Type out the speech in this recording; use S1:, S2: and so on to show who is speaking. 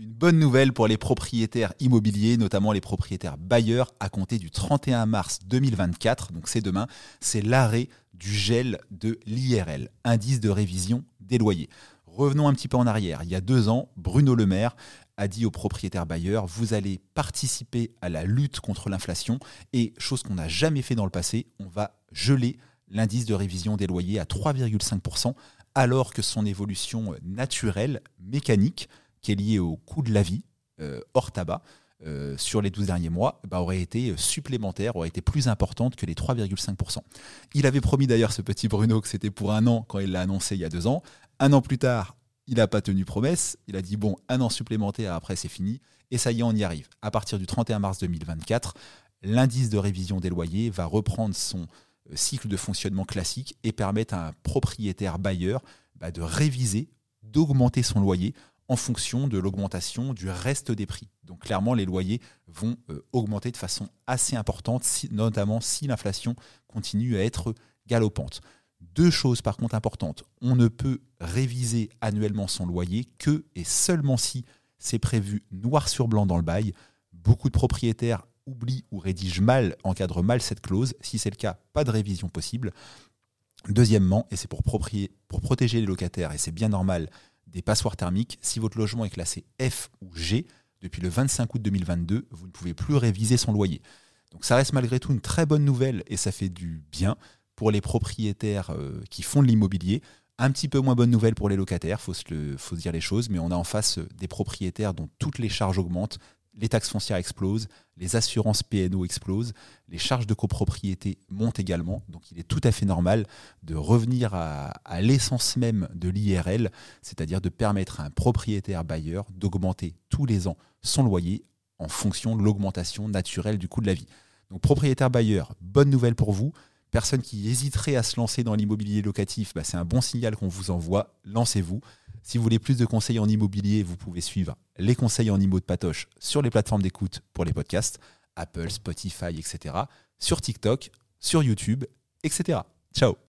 S1: Une bonne nouvelle pour les propriétaires immobiliers, notamment les propriétaires bailleurs, à compter du 31 mars 2024, donc c'est demain, c'est l'arrêt du gel de l'IRL, indice de révision des loyers. Revenons un petit peu en arrière. Il y a deux ans, Bruno Le Maire a dit aux propriétaires bailleurs, vous allez participer à la lutte contre l'inflation et, chose qu'on n'a jamais fait dans le passé, on va geler l'indice de révision des loyers à 3,5%, alors que son évolution naturelle, mécanique, qui liée au coût de la vie, euh, hors tabac, euh, sur les 12 derniers mois, bah, aurait été supplémentaire, aurait été plus importante que les 3,5%. Il avait promis d'ailleurs, ce petit Bruno, que c'était pour un an quand il l'a annoncé il y a deux ans. Un an plus tard, il n'a pas tenu promesse. Il a dit, bon, un an supplémentaire, après c'est fini. Et ça y est, on y arrive. À partir du 31 mars 2024, l'indice de révision des loyers va reprendre son euh, cycle de fonctionnement classique et permettre à un propriétaire bailleur bah, de réviser, d'augmenter son loyer en fonction de l'augmentation du reste des prix. Donc clairement, les loyers vont euh, augmenter de façon assez importante, notamment si l'inflation continue à être galopante. Deux choses par contre importantes. On ne peut réviser annuellement son loyer que et seulement si c'est prévu noir sur blanc dans le bail. Beaucoup de propriétaires oublient ou rédigent mal, encadrent mal cette clause. Si c'est le cas, pas de révision possible. Deuxièmement, et c'est pour, pour protéger les locataires, et c'est bien normal, des passoires thermiques, si votre logement est classé F ou G, depuis le 25 août 2022, vous ne pouvez plus réviser son loyer. Donc ça reste malgré tout une très bonne nouvelle et ça fait du bien pour les propriétaires euh, qui font de l'immobilier. Un petit peu moins bonne nouvelle pour les locataires, faut, faut se dire les choses, mais on a en face euh, des propriétaires dont toutes les charges augmentent, les taxes foncières explosent, les assurances PNO explosent, les charges de copropriété montent également. Donc il est tout à fait normal de revenir à, l'essence même de l'IRL, c'est-à-dire de permettre à un propriétaire bailleur d'augmenter tous les ans son loyer en fonction de l'augmentation naturelle du coût de la vie. Donc propriétaire bailleur, bonne nouvelle pour vous. Personne qui hésiterait à se lancer dans l'immobilier locatif, bah, c'est un bon signal qu'on vous envoie. Lancez-vous. Si vous voulez plus de conseils en immobilier, vous pouvez suivre les conseils en IMO de Patoche sur les plateformes d'écoute pour les podcasts, Apple, Spotify, etc. Sur TikTok, sur YouTube, etc. Ciao